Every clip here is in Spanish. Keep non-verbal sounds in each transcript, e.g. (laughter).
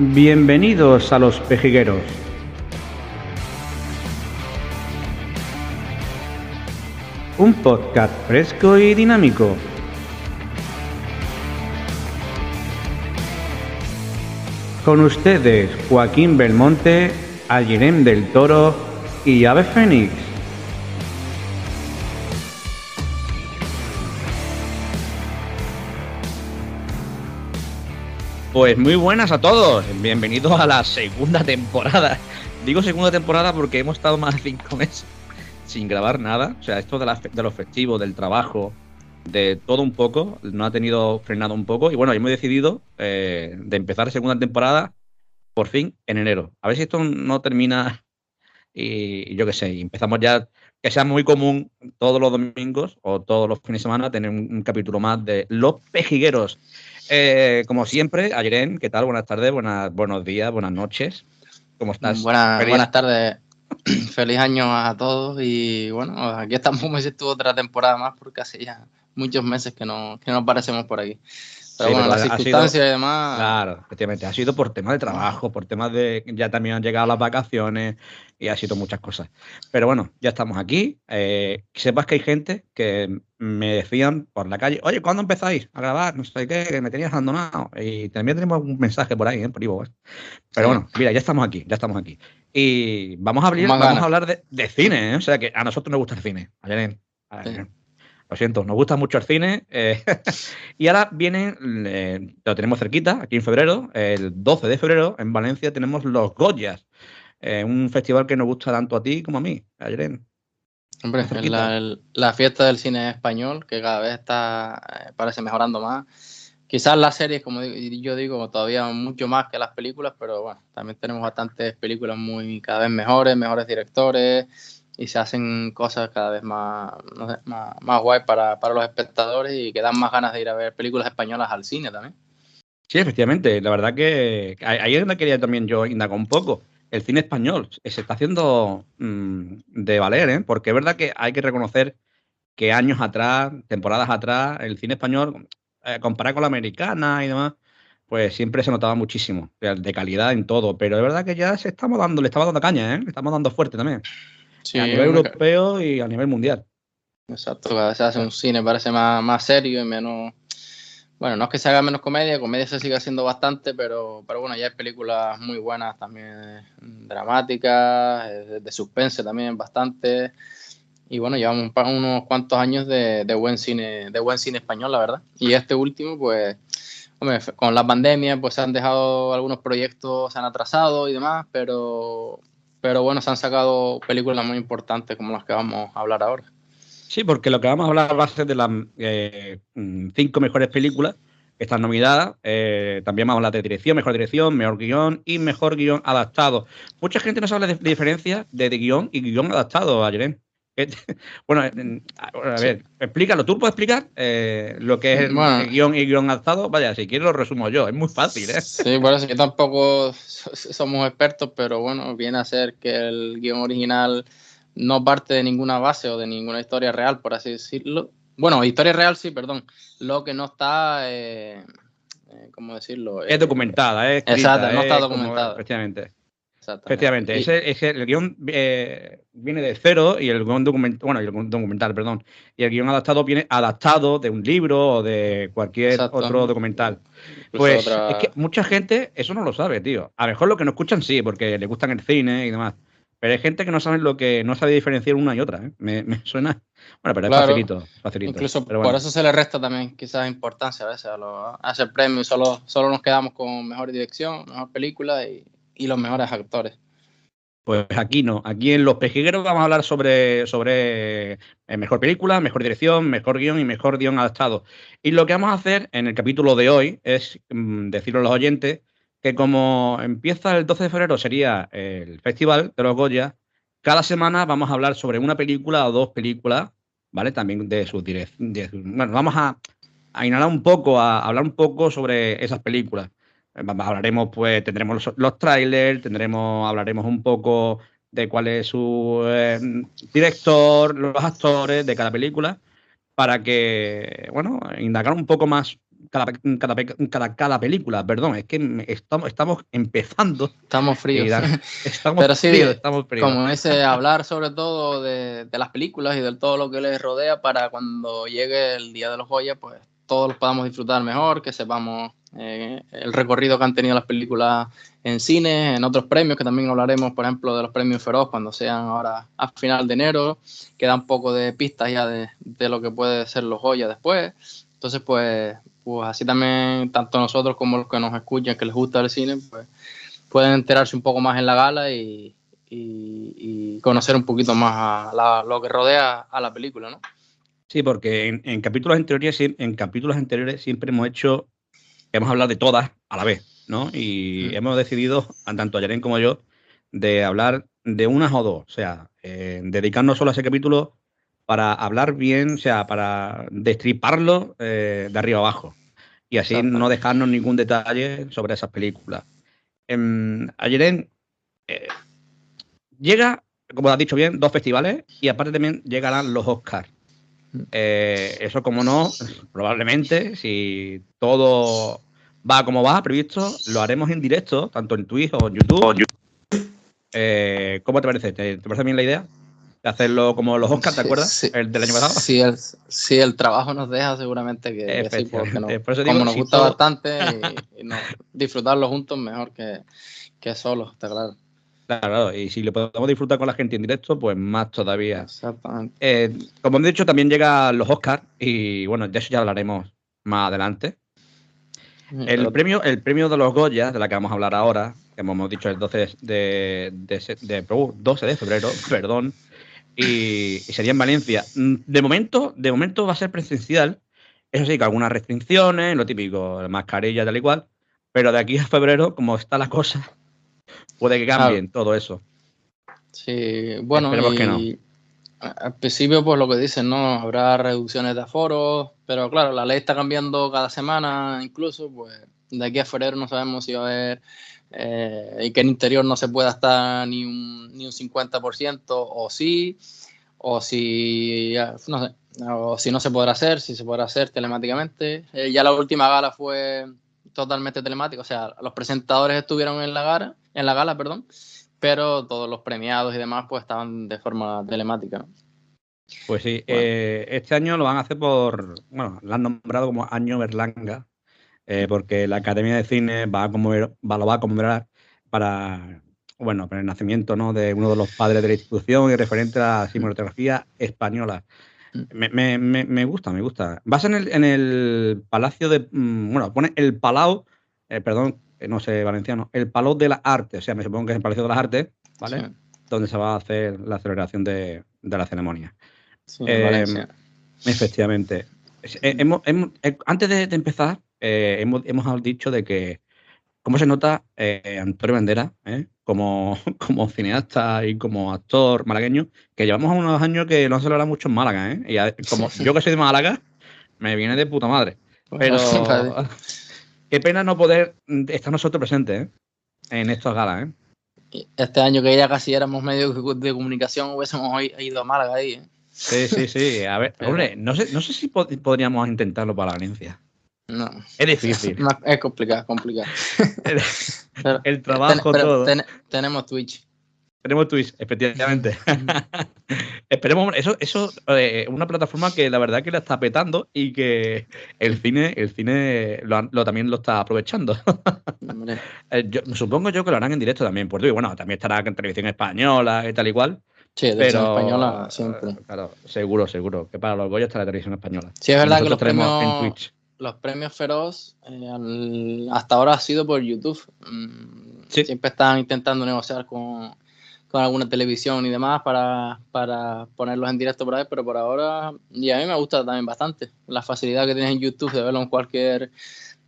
Bienvenidos a Los Pejigueros. Un podcast fresco y dinámico. Con ustedes Joaquín Belmonte, Algerem del Toro y Ave Fénix. Pues muy buenas a todos, bienvenidos a la segunda temporada. Digo segunda temporada porque hemos estado más de cinco meses sin grabar nada. O sea, esto de, la, de los festivos, del trabajo, de todo un poco, no ha tenido frenado un poco. Y bueno, hemos decidido eh, de empezar segunda temporada por fin en enero. A ver si esto no termina y, yo qué sé, empezamos ya, que sea muy común todos los domingos o todos los fines de semana tener un, capítulo más de Los Pejigueros. Eh, como siempre, Ayren, ¿qué tal? Buenas tardes, buenas, buenos días, buenas noches. ¿Cómo estás? Buenas, buenas tardes. (clears throat) Feliz año a todos y bueno, aquí estamos (laughs) como si estuvo otra temporada más porque hace ya muchos meses que no, que no aparecemos por aquí. Pero bueno, las circunstancias y demás. Claro, efectivamente. Ha sido por temas de trabajo, por temas de. Ya también han llegado las vacaciones y ha sido muchas cosas. Pero bueno, ya estamos aquí. Eh, sepas que hay gente que me decían por la calle, oye, ¿cuándo empezáis a grabar? No sé qué, que me tenías abandonado. Y también tenemos un mensaje por ahí, ¿eh? por Ivo. Pero bueno, mira, ya estamos aquí, ya estamos aquí. Y vamos a, abrir, vamos a hablar de, cine, ¿eh? O sea que a nosotros nos gusta el cine. Lo siento, nos gusta mucho el cine. Eh, (laughs) y ahora viene, lo tenemos cerquita, aquí en febrero, el 12 de febrero, en Valencia tenemos los Goyas, eh, un festival que nos gusta tanto a ti como a mí, Ayren. Hombre, la, la, fiesta del cine español, que cada vez está, eh, parece mejorando más. Quizás las series, como yo digo, todavía mucho más que las películas, pero bueno, también tenemos bastantes películas muy cada vez mejores, mejores directores, y se hacen cosas cada vez más, más, más guay para, para, los espectadores y que dan más ganas de ir a ver películas españolas al cine también. Sí, efectivamente. La verdad que ahí es donde quería también yo indagar un poco. El cine español se está haciendo mm, de valer, ¿eh? porque es verdad que hay que reconocer que años atrás, temporadas atrás, el cine español, eh, comparado con la americana y demás, pues siempre se notaba muchísimo de calidad en todo. Pero es verdad que ya se estamos dando, le estamos dando caña, ¿eh? le estamos dando fuerte también a nivel europeo y a nivel mundial. Exacto, cada vez se hace un cine, parece más, más serio y menos. Bueno, no es que se haga menos comedia, comedia se sigue haciendo bastante, pero, pero bueno, ya hay películas muy buenas también dramáticas, eh, de suspense también bastante. Y bueno, llevamos unos cuantos años de, de, buen cine, de buen cine español, la verdad. Y este último, pues, hombre, con la pandemia, pues se han dejado algunos proyectos, se han atrasado y demás, pero, pero bueno, se han sacado películas muy importantes como las que vamos a hablar ahora. Sí, porque lo que vamos a hablar va a ser de las eh, cinco mejores películas que están nominadas. Eh, también vamos a hablar de dirección, mejor dirección, mejor guion y mejor guion adaptado. Mucha gente no sabe la diferencia de, guion y guion adaptado, Ayren. (laughs) Bueno, a ver, explícalo. ¿Tú puedes explicar eh, lo que es el, guion y guion adaptado? Vaya, si quieres lo resumo yo. Es muy fácil, ¿eh? Sí, por eso que tampoco somos expertos, pero bueno, viene a ser que el guion original no parte de ninguna base o de ninguna historia real, por así decirlo. Bueno, historia real sí, perdón. Lo que no está, eh, eh ¿cómo decirlo? Es documentada, ¿eh? Exacto, no está documentada. efectivamente. Efectivamente, ese, el guion eh, viene de cero y el guion documental, bueno, el documental, perdón, y el guion adaptado viene adaptado de un libro o de cualquier otro documental. Pues es que mucha gente eso no lo sabe, tío. A lo mejor lo que no escuchan sí, porque le gustan el cine y demás. Pero hay gente que no sabe lo que no sabe diferenciar una y otra. ¿eh? Me, suena. Bueno, pero es facilito, facilito. Incluso por eso se le resta también quizás importancia a veces a, lo, a ese premio. Solo, solo nos quedamos con mejor dirección, mejor película y y los mejores actores. Pues aquí no, aquí en Los Pejigueros vamos a hablar sobre, sobre eh, mejor película, mejor dirección, mejor guion y mejor guion adaptado. Y lo que vamos a hacer en el capítulo de hoy es mm, decirle a los oyentes que como empieza el 12 de febrero sería el Festival de los Goya, cada semana vamos a hablar sobre una película o dos películas, ¿vale? También de su dirección. Bueno, vamos a, a inhalar un poco, a hablar un poco sobre esas películas. Hablaremos, pues, tendremos los, trailers, tendremos, hablaremos un poco de cuál es su eh, director, los actores de cada película, para que, bueno, indagar un poco más cada, cada, cada, película, perdón, es que estamos, estamos empezando. Estamos fríos. (laughs) estamos Pero sí, fríos, estamos fríos. Como ese, hablar sobre todo de, de, las películas y de todo lo que les rodea para cuando llegue el Día de los Joyas, pues todos los podamos disfrutar mejor, que sepamos eh, el recorrido que han tenido las películas en cine, en otros premios, que también hablaremos, por ejemplo, de los premios Feroz cuando sean ahora a final de enero, que da un poco de pistas ya de, de lo que puede ser los joyas después. Entonces, pues, pues así también, tanto nosotros como los que nos escuchan, que les gusta el cine, pues pueden enterarse un poco más en la gala y, y, conocer un poquito más a lo que rodea a la película, ¿no? Sí, porque en, capítulos anteriores, en capítulos anteriores siempre hemos hecho hemos hablado de todas a la vez, ¿no? Y mm. hemos decidido, tanto Yaren como yo, de hablar de unas o dos, o sea, eh, dedicarnos solo a ese capítulo para hablar bien, o sea, para destriparlo eh, de arriba abajo y así no dejarnos ningún detalle sobre esas películas. Eh, em, Ayeren llega, como has dicho bien, dos festivales y aparte también llegarán los Oscars. Eh, eso, como no, probablemente, si todo va como va, previsto, lo haremos en directo, tanto en Twitch o en YouTube. Eh, ¿Cómo te parece? ¿Te, parece bien la idea? De hacerlo como los Oscars, ¿te acuerdas? El del año pasado. Sí el, el trabajo nos deja seguramente que, sí, porque como nos gusta bastante y, disfrutarlo juntos mejor que, que solo, está claro. Claro, y si lo podemos disfrutar con la gente en directo, pues más todavía. Exactamente. Eh, como he dicho, también llegan los Oscars y bueno, de eso ya hablaremos más adelante. El premio, el premio de los Goya, de la que vamos a hablar ahora, que hemos dicho el 12 de, de, 12 de febrero, (laughs) perdón, y, sería en Valencia. Mm, de momento, de momento va a ser presencial. Eso sí, con algunas restricciones, lo típico, mascarilla, tal y cual. Pero de aquí a febrero, como está la cosa, puede que cambien todo eso. Sí, bueno, y al principio, pues lo que dicen, ¿no? Habrá reducciones de aforos, pero claro, la ley está cambiando cada semana, incluso, pues de aquí a febrero no sabemos si va a haber eh, y que en interior no se pueda estar ni un, ni un 50% o sí, o si, no sé, o si no se podrá hacer, si se podrá hacer telemáticamente. Eh, ya la última gala fue totalmente telemática, o sea, los presentadores estuvieron en la gala en la gala, perdón, pero todos los premiados y demás pues estaban de forma telemática. Pues sí, eh, este año lo van a hacer por, bueno, lo han nombrado como Año Berlanga, eh, porque la Academia de Cine va a va, lo va a conmemorar para, bueno, para el nacimiento ¿no? de uno de los padres de la institución y referente a la cinematografía española. Me, me, me, gusta, me gusta. Vas en el, en el Palacio de, mm, bueno, pone el Palau, eh, perdón, no sé valenciano, el Palo de la Arte, o sea, me supongo que es el Palacio de las Artes, ¿vale? Donde se va a hacer la celebración de, la ceremonia. Sí, eh, efectivamente. Eh, hemos, eh, antes de, empezar, hemos, hemos, dicho de que cómo se nota Antonio Bandera como, (laughs) como cineasta y como actor malagueño, que llevamos unos años que no se lo hará mucho en Málaga. ¿eh? Y como yo que soy de Málaga, me viene de puta madre. Pues Pero (laughs) (laughs) Qué pena no poder estar nosotros presentes ¿eh? en estas galas. ¿eh? Este año que ya casi éramos medios de comunicación, hubiésemos ido a Málaga ahí. ¿eh? Sí, sí, sí. A ver, hombre, no sé, no sé si podríamos intentarlo para Valencia. No. Es difícil. Es, complicado, complicado. (laughs) el, trabajo, todo. tenemos Twitch. Tenemos Twitch, efectivamente. (laughs) Esperemos, eso, eso eh, una plataforma que la verdad que la está petando y que el cine, el cine lo, también lo está aprovechando. (laughs) Eh, yo, supongo yo que lo harán en directo también por Twitch. Bueno, también estará en televisión española y tal y cual. Sí, televisión española siempre. Claro, seguro, seguro. Que para los Goya está la televisión española. Sí, es verdad que los premios, en Twitch. Los premios Feroz eh, hasta ahora ha sido por YouTube. Mm, siempre están intentando negociar con con alguna televisión y demás para, para ponerlos en directo por ahí, pero por ahora, y a mí me gusta también bastante la facilidad que tienes en YouTube de verlo en cualquier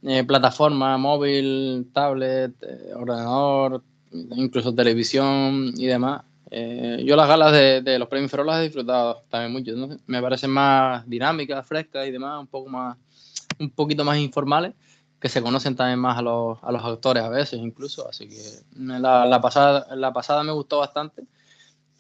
eh, plataforma, móvil, tablet, eh, ordenador, incluso televisión y demás. Eh, yo las galas de, de, los premios Feroz las he disfrutado también mucho, me parecen más dinámicas, frescas y demás, un poco más, un poquito más informales que se conocen también más a los, a los autores a veces incluso, así que la, la, pasada, la pasada me gustó bastante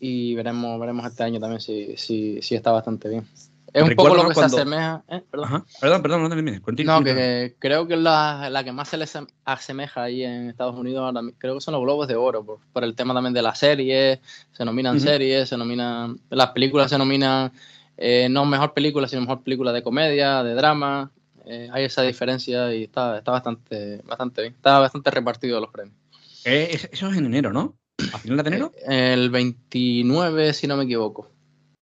y veremos, veremos este año también si, si, si está bastante bien. Es un poco lo que se asemeja. ¿eh? Perdón. perdón, perdón, no Continúa. No, que, creo que la, la, que más se les asemeja ahí en Estados Unidos ahora, creo que son los Globos de Oro, por, el tema también de las series. Se nominan series, se nominan. Las películas se nominan eh, no mejor película, sino mejor película de comedia, de drama. Eh, hay esa diferencia y está, está bastante, bastante bien. Está bastante repartido los premios. eso es en enero, ¿no? ¿A finales de enero? el 29, si no me equivoco.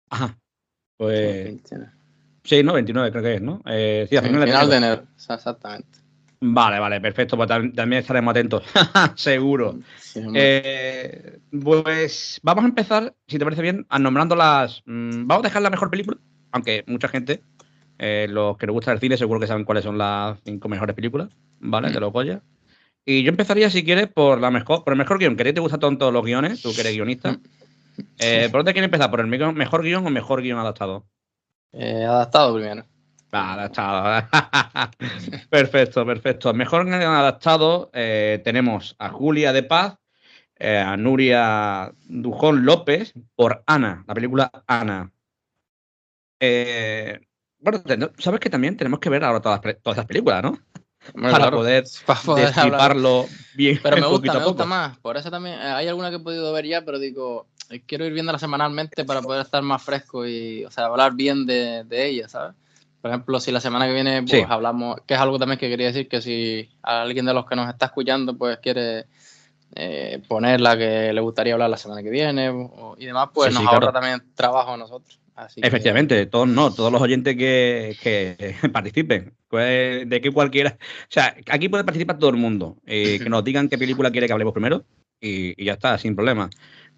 Ajá. Pues. Sí, no, 29 creo que es, ¿no? Eh, sí, a final, de enero. exactamente. Vale, vale, perfecto. Pues también estaremos atentos, (laughs) seguro. Eh, pues vamos a empezar, si te parece bien, nombrando las. Mm, vamos a dejar la mejor película, aunque mucha gente, eh, los que les gusta el cine, seguro que saben cuáles son las cinco mejores películas, ¿vale? De los Goya. Y yo empezaría, si quieres, por la mejor, por el mejor guion. Que te gustan todos los guiones, tú que eres guionista. Eh, ¿Por dónde quieres empezar? ¿Por el mejor guion o mejor guion adaptado? Eh, adaptado primero. adaptado. (laughs) perfecto, perfecto. Mejor guion adaptado eh, tenemos a Julia de Paz, a Nuria Dujón López por Ana, la película Ana. Bueno, sabes que también tenemos que ver ahora todas, todas esas películas, ¿no? (laughs) para, poder para bien. Pero me (laughs) gusta, me gusta más. Por eso también hay alguna que he podido ver ya, pero digo, eh, quiero ir viéndola semanalmente para poder estar más fresco y, o sea, hablar bien de, de ella, ¿sabes? Por ejemplo, si la semana que viene pues hablamos, que es algo también que quería decir, que si alguien de los que nos está escuchando pues quiere eh, poner la que le gustaría hablar la semana que viene y demás, pues nos ahorra también trabajo a nosotros. Efectivamente, todos no, todos los oyentes que, que (laughs) participen, pues, de que cualquiera, o sea, aquí puede participar todo el mundo, eh, que (laughs) nos digan qué película quiere que hablemos primero y, y ya está, sin problema.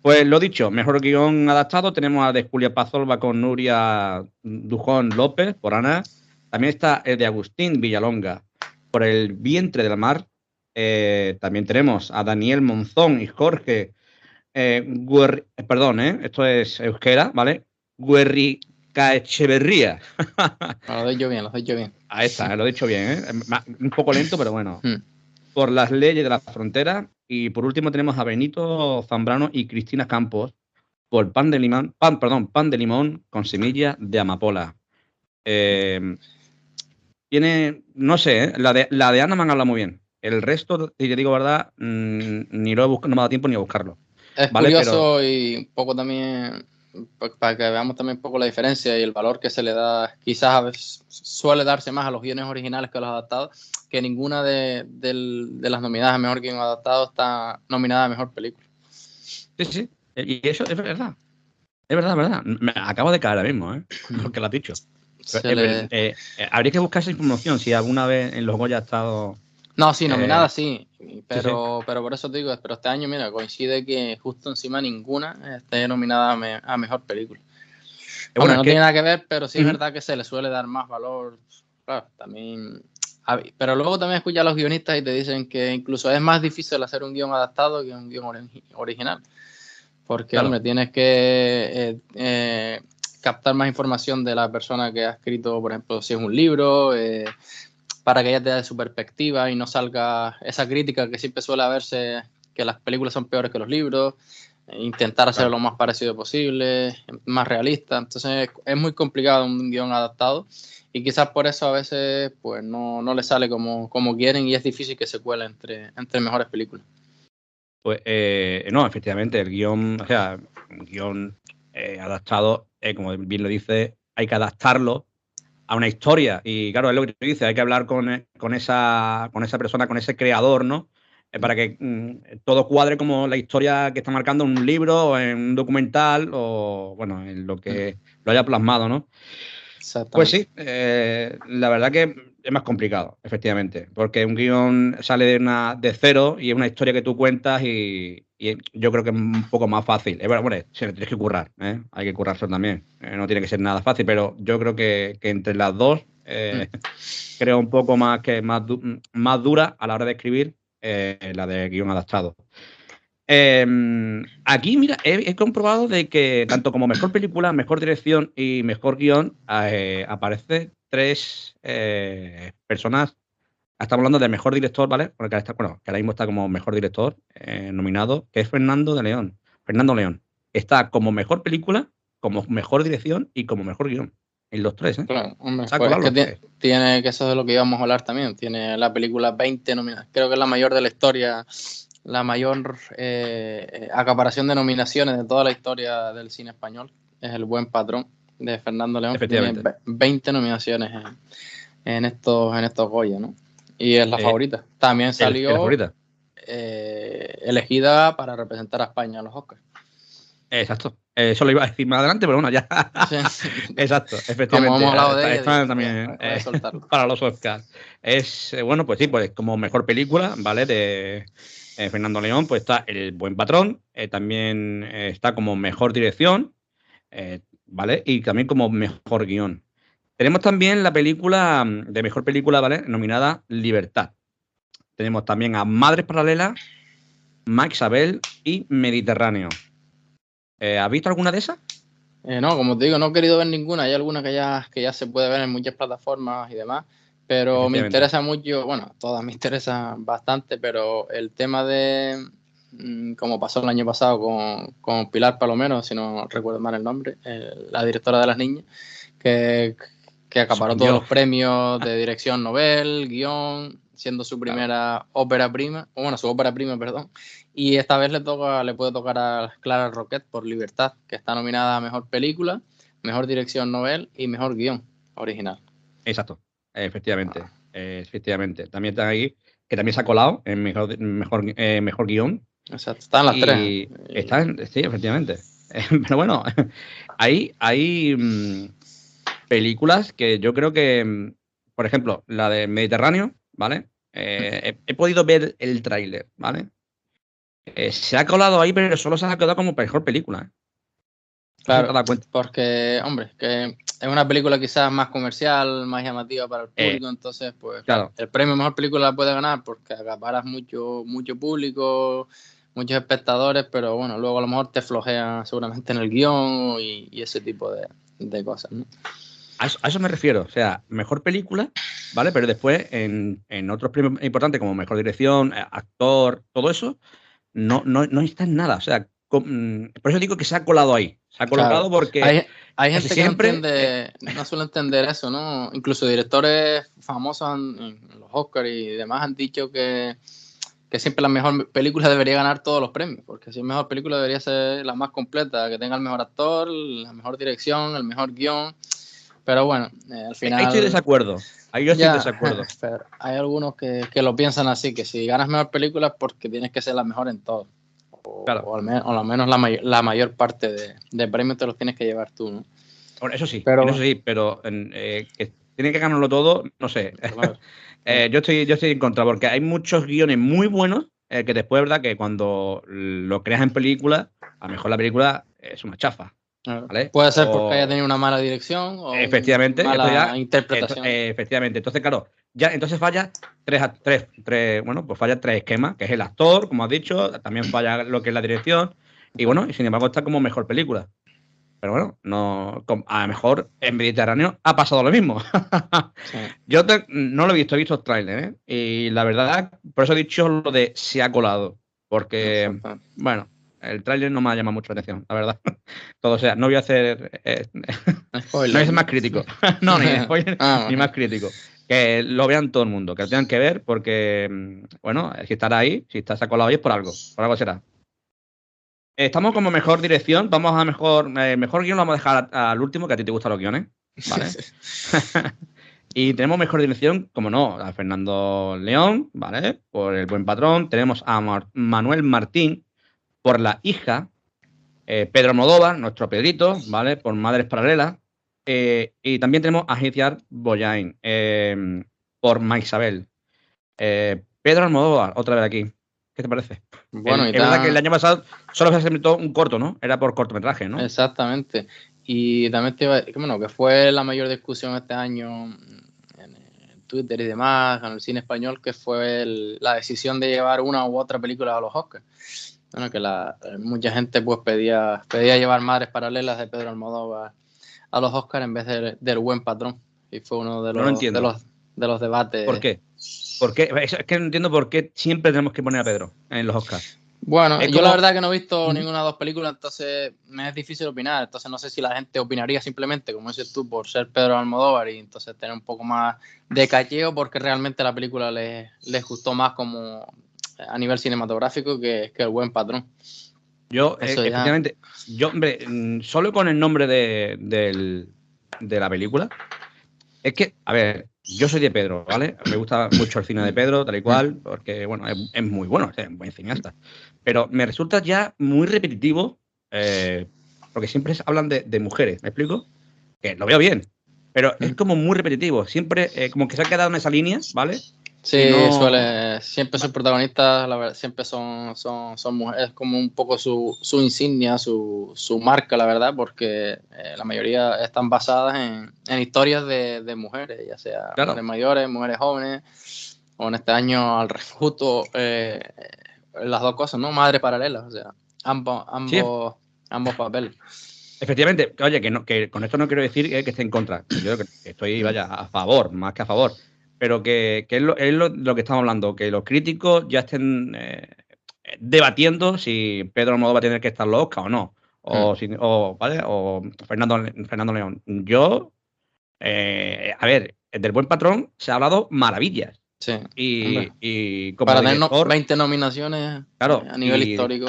Pues lo dicho, mejor guion adaptado tenemos a de Julia Pazolva con Nuria Dujón López por Ana. También está el de Agustín Villalonga por El vientre del mar. Eh, también tenemos a Daniel Monzón y Jorge eh, perdón, eh, esto es euskera, ¿vale? Guerrica Echeverría. (laughs) lo he dicho bien, lo he dicho bien. Ahí está, lo he dicho bien, ¿eh? Un poco lento, pero bueno. Hmm. Por las leyes de la frontera y por último tenemos a Benito Zambrano y Cristina Campos por pan de limón, pan, perdón, pan de limón con semilla de amapola. Eh, tiene, no sé, ¿eh? la, de, la de Ana me han hablado muy bien. El resto, si te digo verdad, mm, ni lo he buscado, no me ha dado tiempo ni a buscarlo. Es curioso y un poco también, para que veamos también un poco la diferencia y el valor que se le da, quizás a veces suele darse más a los guiones originales que a los adaptados, que ninguna de, las nominadas a Mejor Guión Adaptado está nominada a Mejor Película. Sí, sí, y eso es verdad. Es verdad, es verdad. Me acabo de caer ahora mismo, ¿eh? (laughs) Porque lo has dicho. Eh, eh, habría que buscar esa información si alguna vez en los Goya ha estado. No, sí, nominada sí, pero, pero por eso te digo, pero este año, mira, coincide que justo encima ninguna esté nominada a, Mejor Película. Bueno, no tiene nada que ver, pero sí es verdad que se le suele dar más valor. Claro, también pero luego también escuchas a los guionistas y te dicen que incluso es más difícil hacer un guion adaptado que un guion original. Porque, hombre, tienes que eh, eh, captar más información de la persona que ha escrito, por ejemplo, si es un libro, eh, para que ella te dé su perspectiva y no salga esa crítica que siempre suele haberse, que las películas son peores que los libros. Intentar hacerlo lo más parecido posible, más realista. Entonces, es muy complicado un guion adaptado y quizás por eso a veces pues no, no le sale como, como quieren y es difícil que se cuele entre, entre mejores películas. Pues eh, no, efectivamente, el guion, o sea, un guion eh, adaptado, eh, como bien lo dice, hay que adaptarlo a una historia. Y claro, es lo que tú dices, hay que hablar con, con, esa, con esa persona, con ese creador, ¿no? para que mm, todo cuadre como la historia que está marcando en un libro o en un documental o, bueno, en lo que lo haya plasmado, ¿no? Pues sí, eh, la verdad que es más complicado, efectivamente, porque un guion sale de, una, de cero y es una historia que tú cuentas y, yo creo que es un poco más fácil. Es bueno, se le tienes que currar, ¿eh? hay que currarse también, eh, no tiene que ser nada fácil, pero yo creo que, entre las dos mm. (laughs) creo un poco más que más, más dura a la hora de escribir la de guion adaptado. Em, aquí, mira, he, comprobado de que tanto como mejor película, mejor dirección y mejor guion, eh, aparece tres eh, personas. Estamos hablando del mejor director, ¿vale? Porque está, bueno, que ahora mismo está como mejor director eh, nominado, que es Fernando de León. Fernando León. Está como mejor película, como mejor dirección y como mejor guion. en los tres, ¿eh? Claro, hombre, pues es que tiene, tiene, que eso es de lo que íbamos a hablar también. Tiene la película 20 nominaciones. Creo que es la mayor de la historia, la mayor eh, acaparación de nominaciones de toda la historia del cine español. Es El Buen Patrón de Fernando León. Tiene 20 nominaciones en, estos, en estos Goya, ¿no? Y es la eh, favorita. También salió favorita. Eh, elegida para representar a España en los Oscars. Exacto. Eso lo iba a decir más adelante, pero bueno, ya. (laughs) Exacto, efectivamente. Como hemos hablado de ella, también eh, (laughs) para los Oscars. Es, bueno, pues sí, pues como mejor película, ¿vale? De Fernando León, pues está El Buen Patrón, también está como mejor dirección, ¿vale? Y también como mejor guion. Tenemos también la película mm, de mejor película, ¿vale? Nominada Libertad. Tenemos también a Madres Paralelas, Max Abel y Mediterráneo. Eh, ¿Has visto alguna de esas? Eh, no, como te digo, no he querido ver ninguna. Hay alguna que ya, que ya se puede ver en muchas plataformas y demás. Pero me interesa mucho, bueno, todas me interesan bastante, pero el tema de, mm, como pasó el año pasado con, con Pilar Palomero, si no recuerdo mal el nombre, eh, la directora de las niñas, que que acaparó todos los premios de dirección novel, guion, siendo su primera ópera prima, bueno, su ópera prima, perdón. Y esta vez le toca, le puede tocar a Clara Roquette por Libertad, que está nominada a mejor película, mejor dirección novel y mejor guion original. Exacto, efectivamente, efectivamente. También está ahí, que también se ha colado en mejor, mejor, eh, mejor guion. Exacto, están las tres. Están, sí, efectivamente. (laughs) Pero bueno, ahí, ahí mm, películas que yo creo que, mm, por ejemplo, la de Mediterráneo, ¿vale? Eh, he, podido ver el tráiler, ¿vale? Eh, se ha colado ahí, pero solo se ha quedado como mejor película. ¿Eh? Claro, porque, hombre, que es una película quizás más comercial, más llamativa para el público, entonces, pues, claro. el premio Mejor Película la puede ganar porque acaparas mucho, mucho público, muchos espectadores, pero bueno, luego a lo mejor te flojea seguramente en el guion y, ese tipo de, de cosas, ¿no? A eso, me refiero. O sea, mejor película, ¿vale? Pero después, en, otros premios importantes como mejor dirección, eh, actor, todo eso, no, no, no está en nada. O sea, mm, por eso digo que se ha colado ahí. Se ha colado porque. Hay, gente siempre, que no, suele entender eso, ¿no? Incluso directores famosos en, los Oscars y demás han dicho que, que siempre la mejor película debería ganar todos los premios, porque si es mejor película debería ser la más completa, que tenga el mejor actor, la mejor dirección, el mejor guion. Pero bueno, eh, al final. Ahí estoy de desacuerdo. Ahí yo estoy de desacuerdo. (laughs) hay algunos que, que, lo piensan así: que si ganas mejor película es porque tienes que ser la mejor en todo. O, claro. o, al, menos, o al menos la, la mayor parte de, de, premios te los tienes que llevar tú, ¿no? eso sí, pero, eso sí, pero eh, que tiene que ganarlo todo, no sé. (laughs) eh, yo, estoy, yo estoy en contra, porque hay muchos guiones muy buenos eh, que después, ¿verdad? Que cuando lo creas en película, a lo mejor la película es una chafa. Puede ser porque haya tenido una mala dirección o efectivamente, mala interpretación. efectivamente, entonces claro, ya entonces falla tres, tres, tres, bueno, pues falla tres esquemas, que es el actor, como has dicho, también falla lo que es la dirección, y bueno, y sin embargo está como mejor película. Pero bueno, no, a lo mejor en Mediterráneo ha pasado lo mismo. (laughs) Yo no lo he visto, he visto el tráiler, ¿eh? Y la verdad, por eso he dicho lo de se ha colado. Porque, bueno, el tráiler no me ha llamado mucho la atención, la verdad. (laughs) Todo sea, no voy a hacer. Eh, (laughs) no es más crítico. no, ni, ah, ni más crítico. Que lo vean todo el mundo, que lo tengan que ver, porque, mm, bueno, si estará ahí, si está colado ahí es por algo. Por algo será. Estamos como mejor dirección, vamos a mejor. Eh, mejor guion lo vamos a dejar al último, que a ti te gustan los guiones. ¿Vale? (laughs) (laughs) y tenemos mejor dirección, como no, a Fernando León, ¿vale? Por El Buen Patrón. Tenemos a Manuel Martín por la hija, eh, Pedro Almodóvar, nuestro Pedrito, ¿vale? Por Madres Paralelas. Eh, y también tenemos a Giciar Boyain, eh, por Maisabel. Pedro Almodóvar, otra vez aquí. ¿Qué te parece? Bueno, y es verdad que el año pasado solo se emitió un corto, ¿no? Era por cortometraje, ¿no? Exactamente. Y también te iba a decir, bueno, que fue la mayor discusión este año en Twitter y demás, en el cine español, que fue la decisión de llevar una u otra película a los Oscars bueno, que la, mucha gente pues pedía, pedía llevar Madres Paralelas de Pedro Almodóvar a los Oscars en vez del Buen Patrón. Y fue uno de los, de los, de los debates. ¿Por qué? ¿Por qué? Es que no entiendo por qué siempre tenemos que poner a Pedro en los Oscars. Bueno, Es yo la verdad que no he visto ninguna de las dos películas, entonces me es difícil opinar. Entonces no sé si la gente opinaría simplemente, como dices tú, por ser Pedro Almodóvar y entonces tener un poco más de cacheo porque realmente la película les, les gustó más como a nivel cinematográfico que, que el buen patrón. Yo, eh, efectivamente, yo, hombre, mm, solo con el nombre de, de la película, es que, a ver, yo soy de Pedro, ¿vale? Me gusta mucho el cine de Pedro, tal y cual, porque, bueno, es, es muy bueno, es un buen cineasta. Pero me resulta ya muy repetitivo, eh, porque siempre hablan de, de mujeres, ¿me explico? Que lo veo bien, pero es como muy repetitivo, siempre eh, como que se ha quedado en esa línea, ¿vale? Sí, no- suele, siempre sus protagonistas, la verdad, siempre son, son, son mujeres, es como un poco su, su insignia, su, su marca, la verdad, porque eh, la mayoría están basadas en, en historias de, de mujeres, ya sea Claro. mujeres mayores, mujeres jóvenes, o en este año al revés, justo eh, las dos cosas, ¿no? Madres paralelas, o sea, ambos, Sí. ambos, ambos papeles. Efectivamente, oye, que, no, que con esto no quiero decir que, que esté en contra. Yo creo que estoy, vaya, a favor, más que a favor. Pero que, que es, lo, es lo- lo que estamos hablando, que los críticos ya estén eh, debatiendo si Pedro Almodóvar va a tener que estar los Oscar o no. O, Mm. si- o, ¿vale? o Fernando, Fernando León. Yo, eh, a ver, del buen patrón se ha hablado maravillas. Sí. Y, y como Para tener no- director, 20 nominaciones Claro, eh, a nivel y- histórico.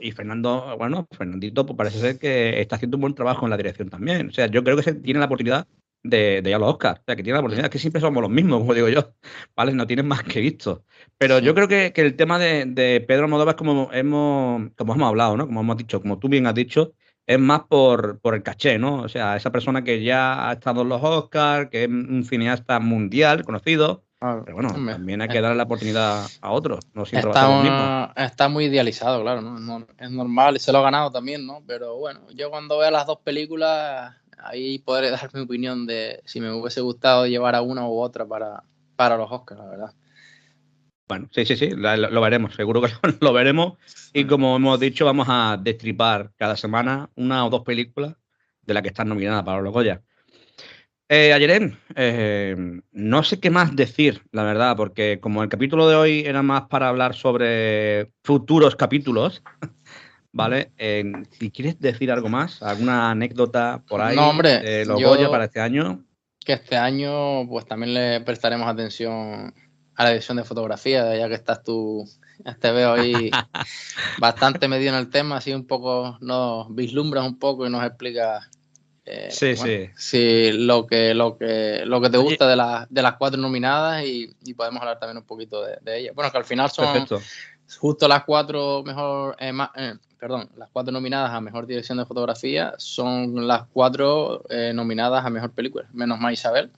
y Fernando, bueno, Fernandito pues parece ser que está haciendo un buen trabajo en la dirección también. O sea, yo creo que se tiene la oportunidad de, de ir a los Oscars. O sea, que tiene la oportunidad, es que siempre somos los mismos, como digo yo. (laughs) ¿Vale? No tienen más que visto. Pero Sí. yo creo que, que el tema de, de Pedro Almodóvar es como hemos, como hemos hablado, ¿no? Como hemos dicho, como tú bien has dicho, es más por, por el caché, ¿no? O sea, esa persona que ya ha estado en los Oscars, que es un cineasta mundial conocido. Claro. Pero bueno, también hay que darle la oportunidad a otros. No siempre va a Está, mismo. está muy idealizado, claro, ¿no? Es normal y se lo ha ganado también, ¿no? Pero bueno, yo cuando vea las dos películas, ahí podré (laughs) dar mi opinión de si me hubiese gustado llevar a una u otra para, para los Oscars, la verdad. Bueno, sí, sí, sí, lo, lo veremos, seguro que (laughs) lo, lo veremos. Y como hemos dicho, vamos a destripar cada semana una o dos películas de las que están nominadas para los Goya. Eh, Ayerén, eh, no sé qué más decir, la verdad, porque como el capítulo de hoy era más para hablar sobre futuros capítulos, (laughs) ¿vale? Eh, si quieres decir algo más, alguna anécdota por ahí No, hombre, de los yo- Goya para este año. Que este año, pues también le prestaremos atención a la edición de fotografía, ya que estás tú, te veo ahí (laughs) bastante metido en el tema, así un poco nos vislumbras un poco y nos explicas eh, Sí, bueno, sí. sí, lo que, lo que, lo que te gusta de, las de las cuatro nominadas y, y podemos hablar también un poquito de, de ellas. Bueno, que al final son Perfecto. justo las cuatro mejor, eh, eh, perdón, las cuatro nominadas a mejor dirección de fotografía son las cuatro eh, nominadas a mejor película, menos más Isabel,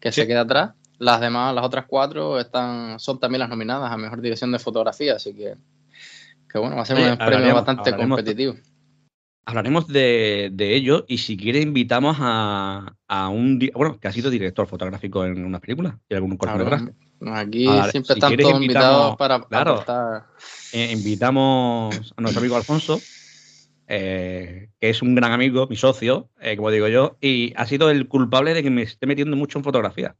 que Sí. se queda atrás. Las demás, las otras cuatro están, son también las nominadas a mejor dirección de fotografía, así que, que bueno, va a ser Oye, un premio bastante hablaremos- competitivo. Hablaremos de, de ello y si quieres invitamos a, a un, bueno, que ha sido director fotográfico en una película y algún cortometraje. Aquí siempre si están todos invitados para claro. Eh, invitamos a nuestro amigo Alfonso, eh, que es un gran amigo, mi socio, eh, como digo yo, y ha sido el culpable de que me esté metiendo mucho en fotografía.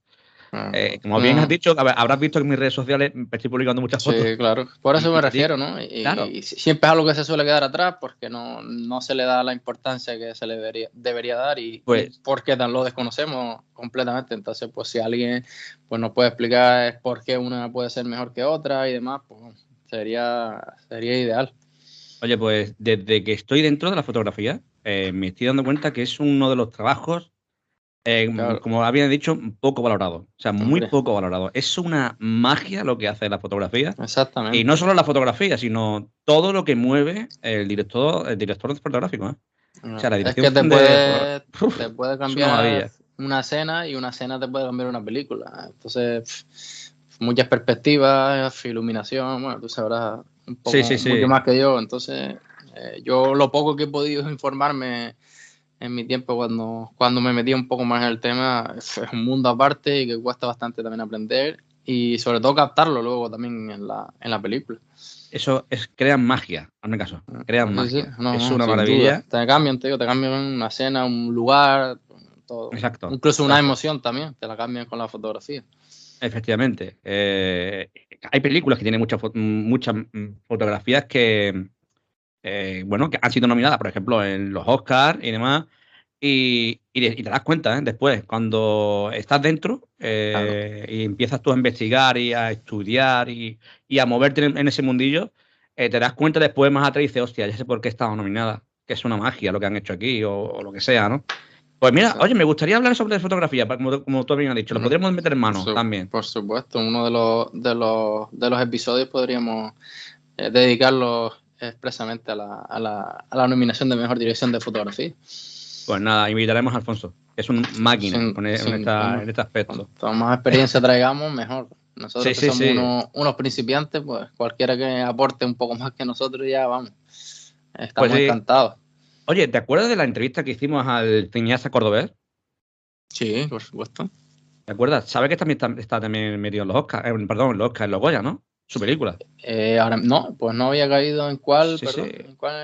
Ah, Eh, como bien mm, has dicho, habrás visto que en mis redes sociales estoy publicando muchas fotos. Sí, claro. Por eso me refiero, ¿no? Y, claro. y siempre es algo que se suele quedar atrás porque no, no se le da la importancia que se le debería, debería dar y, Pues- y porque tan lo desconocemos completamente. Entonces, pues si alguien pues nos puede explicar por qué una puede ser mejor que otra y demás, pues sería, sería ideal. Oye, pues desde que estoy dentro de la fotografía, eh, me estoy dando cuenta que es uno de los trabajos, eh, Claro. como había dicho, poco valorado. O sea, muy Hombre. poco valorado. Es una magia lo que hace la fotografía. Exactamente. Y no solo la fotografía, sino todo lo que mueve el director, el director fotográfico. ¿eh? o sea, la es dirección que te de- puede, te puede una cambiar maravilla. una escena y una escena te puede cambiar una película. Entonces, muchas perspectivas, iluminación, bueno, tú sabrás un poco Sí, sí, sí. mucho más que yo. Entonces, eh, yo lo poco que he podido (laughs) informarme en mi tiempo cuando, cuando me metí un poco más en el tema, es un mundo aparte y que cuesta bastante también aprender y sobre todo captarlo luego también en la, en la película. Eso es, crean magia, hazme caso. Crean Sí, magia. sí, no, es no, una maravilla. duda. Te cambian, te digo, te cambian una escena, un lugar, todo. Exacto. Incluso una Exacto. emoción también, te la cambian con la fotografía. Efectivamente. Eh, hay películas que tienen muchas muchas mm, fotografías que, eh, bueno, que han sido nominadas, por ejemplo, en los Oscars y demás. Y, te das cuenta ¿eh? después, cuando estás dentro y empiezas tú a investigar y a estudiar y, a moverte en, ese mundillo, te das cuenta después más atrás y dices, hostia, ya sé por qué estaba nominada, que es una magia lo que han hecho aquí o, o lo que sea, ¿no? Pues mira, oye, me gustaría hablar sobre fotografía, como, como tú habías dicho, lo podríamos meter en mano también. Por supuesto, uno de los, de los, de los episodios podríamos eh, dedicarlo expresamente a la, a, la, a la, nominación de mejor dirección de fotografía. Pues nada, invitaremos a Alfonso, es un máquina en, este aspecto. Cuanto más experiencia traigamos, mejor. Nosotros que somos unos, principiantes, pues cualquiera que aporte un poco más que nosotros ya vamos. Estamos pues encantados. Oye, ¿te acuerdas de la entrevista que hicimos al cineasta cordobés? Sí, por supuesto. ¿Te acuerdas? ¿Sabes que también está, también metido en los Oscars? Eh, perdón, en los Oscars, en los Goya, ¿no? Su película. Eh, ahora, no, pues no había caído en cuál. Sí, sí.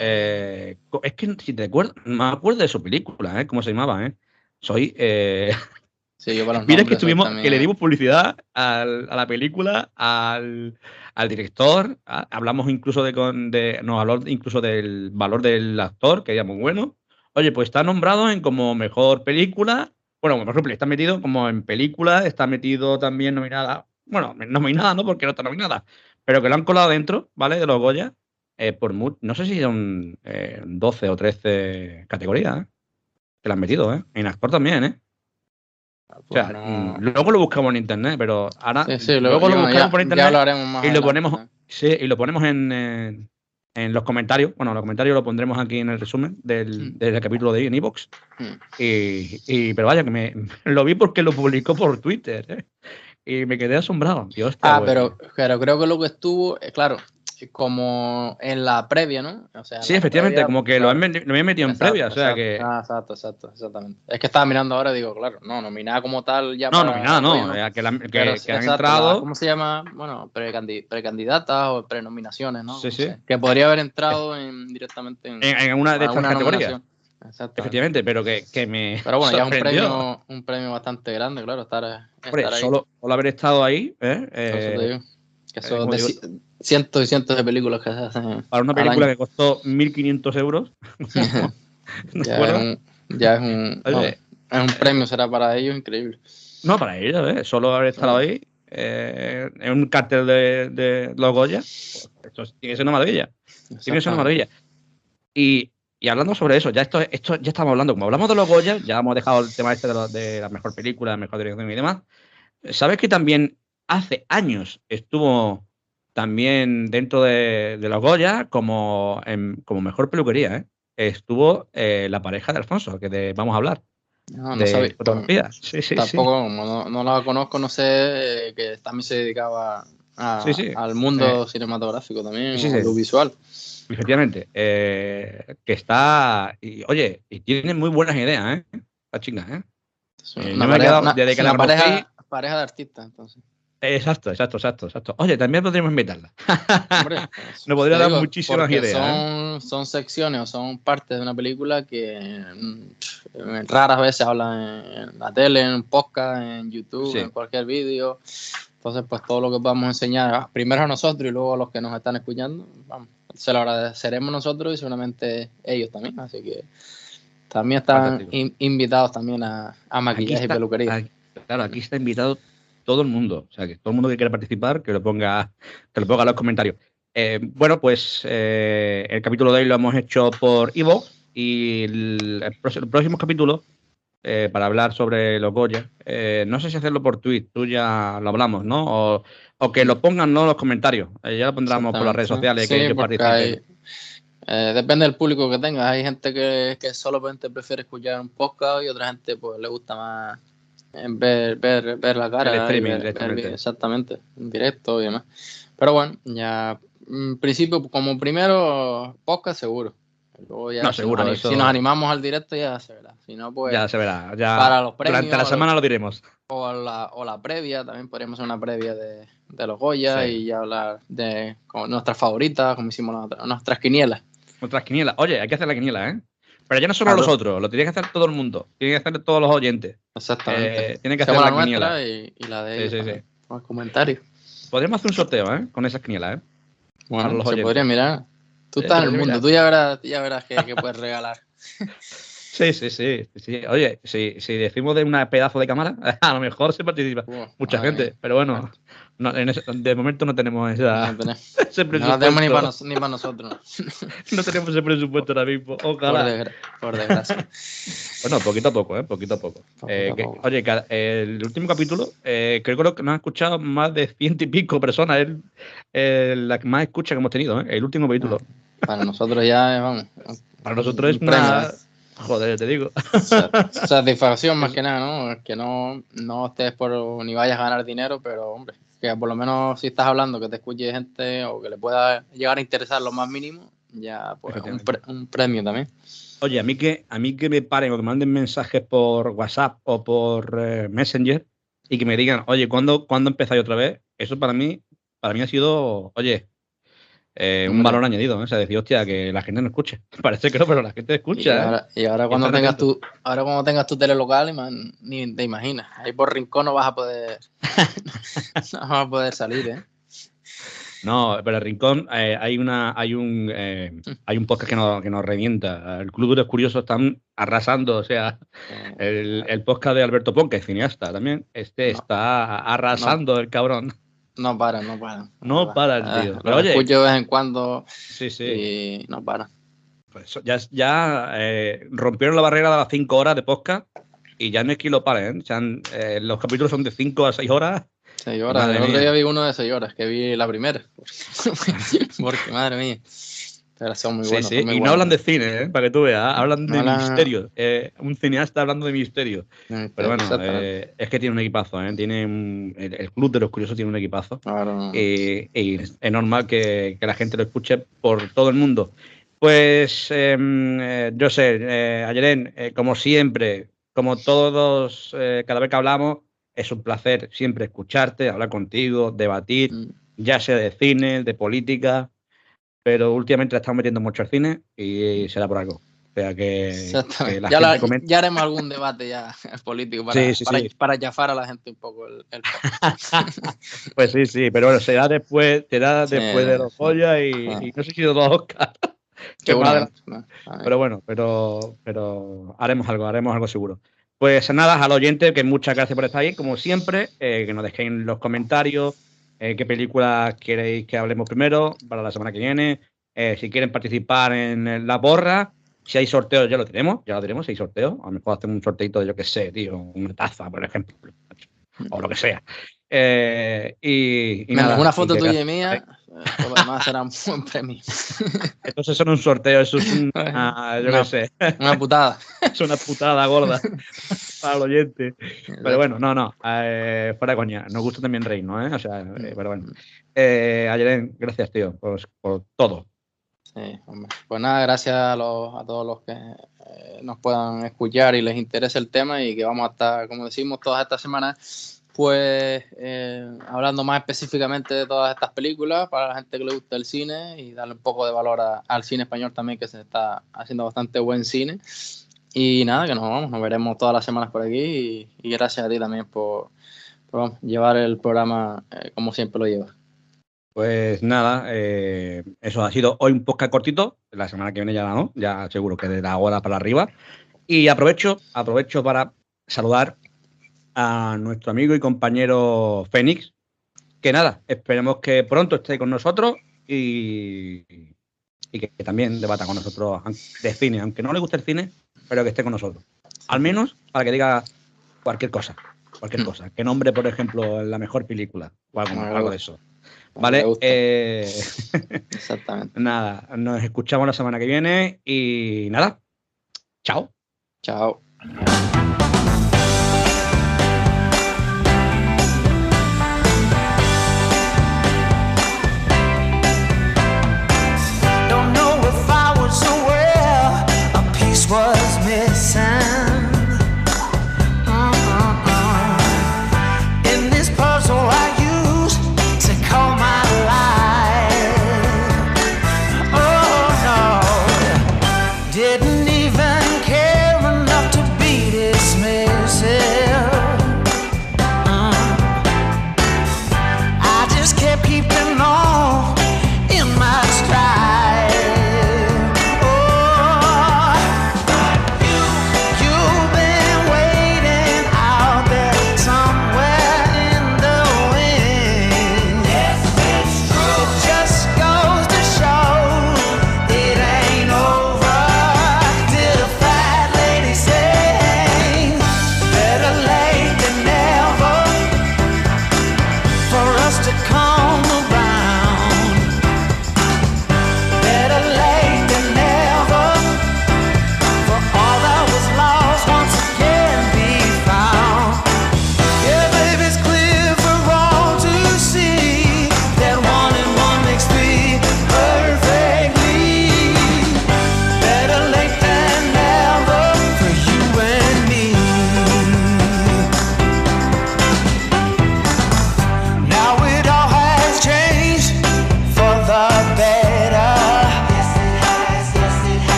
Eh, es que si te acuerdas, me acuerdo de su película, ¿eh? ¿Cómo se llamaba, eh? Soy. Eh... Sí, yo para (laughs) Mira que estuvimos, que le dimos publicidad a la película, al, al director, hablamos incluso de, de, nos habló incluso del valor del actor, que era muy bueno. Oye, pues está nombrado en como mejor película, bueno, por ejemplo, está metido como en película, está metido también nominada, bueno, nominada no, porque no está nominada, pero que lo han colado dentro, ¿vale? De los Goya, eh, por no sé si son 12 eh, o 13 categorías, ¿eh? Que lo han metido, ¿eh? En actor también, ¿eh? O sea, mm, luego lo buscamos en internet, pero ahora luego lo buscamos por internet y lo ponemos, sí, y lo ponemos en, en, los comentarios. Bueno, los comentarios lo pondremos aquí en el resumen del, mm. del capítulo de hoy en Evox. Mm. Y, y, pero vaya, que me (laughs) lo vi porque lo publicó por Twitter. ¿eh? Y me quedé asombrado. ah, pero, pero creo que lo que estuvo, eh, claro, como en la previa, ¿no? sí, efectivamente, como que lo, habían metido en previa, o sea que... Ah, exacto, exacto, exactamente. Es que estaba mirando ahora y digo, claro, no, nominada como tal ya No, nominada no, que, que, han entrado... ¿Cómo se llama? Bueno, precandidatas o prenominaciones, ¿no? Sí, sí. que podría haber entrado directamente en, en, una de estas categorías. Efectivamente, pero que, que, me. (laughs) Pero bueno, ya es un premio, un premio bastante grande, claro, estar, estar ahí. Solo, solo, haber estado ahí. ¿eh? eh que de, cientos y cientos de películas que se hacen. Para una película que costó 1.500 euros. (laughs) (laughs) ya, es un, ya es un, es un premio, será para ellos increíble. No, para ellos, ¿eh? solo haber estado ahí eh, en un cartel de, de los Goya. Pues, esto tiene que ser una maravilla. Tiene que ser una maravilla. Y, y, hablando sobre eso, ya esto, esto ya estamos hablando, como hablamos de los Goya, ya hemos dejado el tema este de, de la mejor película, la mejor dirección y demás. ¿Sabes que también hace años estuvo también dentro de, los Goya como, como mejor peluquería. ¿eh? Estuvo eh, la pareja de Alfonso, que vamos a hablar. No, no sabía. Sí, sí, Tampoco, no, la conozco, no sé, eh, que también se dedicaba al mundo cinematográfico también, lo Efectivamente, que está, y, oye, y tiene muy buenas ideas, ¿eh? La chinga, ¿eh? Una, pareja, desde que la pareja, pareja de artistas, entonces. Exacto, exacto, exacto, exacto. Oye, también podríamos invitarla. (laughs) Hombre, Nos podría dar muchísimas ideas. ¿eh? Son, son, secciones o son partes de una película que mm, raras veces hablan en la tele, en podcast, en YouTube, en cualquier vídeo. Entonces, pues todo lo que vamos a enseñar, primero a nosotros y luego a los que nos están escuchando, vamos, se lo agradeceremos nosotros y seguramente ellos también. Así que también están invitados también a, a maquillaje y peluquería. claro, aquí está invitado todo el mundo. O sea, que todo el mundo que quiera participar, que lo ponga, que lo ponga en los comentarios. Eh, bueno, pues eh, el capítulo de hoy lo hemos hecho por Ivo y el, próximo capítulo eh, para hablar sobre los Goya. no sé si hacerlo por tweet, tú ya lo hablamos, ¿no? O, que lo pongan ¿no? en los comentarios. ya lo pondremos por las redes sociales. que depende del público que tenga. Hay gente que, que solamente prefiere escuchar un podcast y otra gente pues le gusta más ver, ver, ver la cara. exactamente, en directo y demás. Pero bueno, ya en principio, como primero, podcast seguro. Luego ya, si, seguro, nos, si, nos, animamos al directo ya se verá. Si no, pues. Ya se verá. Ya para los premios, durante la semana lo diremos. O la, o la previa, también podríamos hacer una previa de, de los Goya y ya hablar de nuestras favoritas, como hicimos nuestras quinielas. Nuestras quinielas. Oye, hay que hacer la quiniela, ¿eh? Pero ya no solo nosotros, lo tiene que hacer todo el mundo. Tiene que hacer todos los oyentes. Exactamente. Eh, tiene que hacer la, nuestra y, la de ellos. Sí, sí, sí. más comentarios. Podríamos hacer un sorteo, ¿eh? Con esas quinielas, ¿eh? Bueno, los se oyentes. podría mirar. Tú Eh, estás en el mundo, tú ya verás, ya verás qué, qué puedes regalar. (laughs) Sí, sí, sí, sí. Oye, si, si decimos de una pedazo de cámara, (laughs) a lo mejor se participa mucha gente, mía. pero bueno, no, en de momento no tenemos esa, No (laughs) ese no la tenemos ni presupuesto. para, nos- ni para nosotros. No tenemos ese presupuesto ahora mismo. Por, Ojalá. desgra- por desgracia. Bueno, poquito a poco, ¿eh? Poquito a poco. Poco Eh, a que- poco. oye, cada- el último capítulo, eh, creo que nos han escuchado más de ciento y pico personas. Es el- la que más escucha que hemos tenido, ¿eh? El último capítulo. Para nosotros ya es, vamos, Para nosotros es una. Joder, te digo. Sa- satisfacción (laughs) más que nada, ¿no? Que no, no estés por ni vayas a ganar dinero, pero hombre, que por lo menos si estás hablando, que te escuche gente o que le pueda llegar a interesar lo más mínimo, ya pues un, pre- un premio también. Oye, a mí que a mí que me paren o que me manden mensajes por WhatsApp o por eh, Messenger y que me digan, oye, ¿cuándo, ¿cuándo empezáis otra vez? Eso para mí, para mí ha sido, oye, eh, un valor añadido. ¿eh? O sea, decir, hostia, que la gente no escuche. (laughs) Parece que no, pero la gente escucha. ¿eh? ahora, y ahora cuando Están tengas tu, ahora cuando tengas tu tele local, man, ni te imaginas. Ahí por rincón no vas a poder, (laughs) no vas a poder salir, ¿eh? No, pero el Rincón eh, hay una hay un eh, hay un podcast que nos, que nos revienta. El Club de los Curiosos están arrasando, o sea, Eh, el, el podcast de Alberto Pon, que es cineasta también, este No. está arrasando el cabrón. No paran, no paran. No para el Ah, tío. lo Pero oye, escucho de vez en cuando sí, sí. y no paran. Pues ya ya eh, rompieron la barrera de las 5 horas de podcast y ya no es que lo paren. ¿eh? Eh, los capítulos son de 5 a 6 horas. Seis horas. Madre El otro día vi uno de seis horas, que vi la primera. (laughs) (laughs) Porque, madre mía. Pero son muy Sí, buenos. sí, son muy Y no hablan de cine, ¿eh? para que tú veas. Hablan de misterio. eh, un cineasta hablando de misterio. Pero bueno, eh, es que tiene un equipazo. Tiene un- el, el Club de los Curiosos tiene un equipazo. Claro. Y, y es normal que, que la gente lo escuche por todo el mundo. Pues, em, yo sé, Ayeren, eh, como siempre, como todos, cada vez que hablamos, es un placer siempre escucharte, hablar contigo, debatir, Mm, ya sea de cine, de política, pero últimamente le estamos metiendo mucho al cine y será por algo. O sea que, la ya, gente la- comente. ya haremos algún debate ya (laughs) político para, Sí, sí, para, sí. para chafar a la gente un poco el, el (laughs) Pues sí, sí, pero bueno, será después, será después de los. Goya y, Ah. y no sé si de los Oscar. (laughs) Qué madre- Seguramente, ¿no? A ver. Pero bueno, pero, pero haremos algo, haremos algo seguro. Pues nada, al oyente, que muchas gracias por estar ahí, como siempre, eh, que nos dejéis en los comentarios eh, qué películas queréis que hablemos primero para la semana que viene, eh, si quieren participar en, en la borra, si hay sorteos ya lo tenemos, ya lo tenemos, si hay sorteos, a lo mejor hacemos un sorteito de yo qué sé, tío, una taza, por ejemplo, (laughs) o lo que sea. Eh, y, y nada, una foto que tuya y mía, eh, todo lo demás será un buen premio. Entonces son un sorteo, eso es (laughs) una, yo No. qué sé, Una putada. es una putada gorda para el oyente. Pero bueno, no, no, eh, fuera de coña, nos gusta también reírnos, ¿eh? O sea, eh, pero bueno. Eh, Ayelen, gracias, tío, por, por todo. Sí, hombre. Pues nada, gracias a, los, a todos los que eh, nos puedan escuchar y les interese el tema y que vamos a estar, como decimos, todas estas semanas, pues eh, hablando más específicamente de todas estas películas para la gente que le gusta el cine y darle un poco de valor al cine español también, que se está haciendo bastante buen cine. Y nada, que nos vamos, nos veremos todas las semanas por aquí y, gracias a ti también por, llevar el programa eh, como siempre lo llevas. Pues nada, eh, eso ha sido hoy un podcast cortito. La semana que viene ya no, ya seguro que de la hora para arriba. Y aprovecho, aprovecho para saludar a nuestro amigo y compañero Fénix. Que nada, esperemos que pronto esté con nosotros y, y que, que también debata con nosotros de cine, aunque no le guste el cine, pero que esté con nosotros. Al menos para que diga cualquier cosa, cualquier Mm. cosa. Que nombre, por ejemplo, la mejor película o algo, Algo. algo de eso. Vale, eh, (laughs) Exactamente. nada, nos escuchamos la semana que viene y nada, chao. Chao.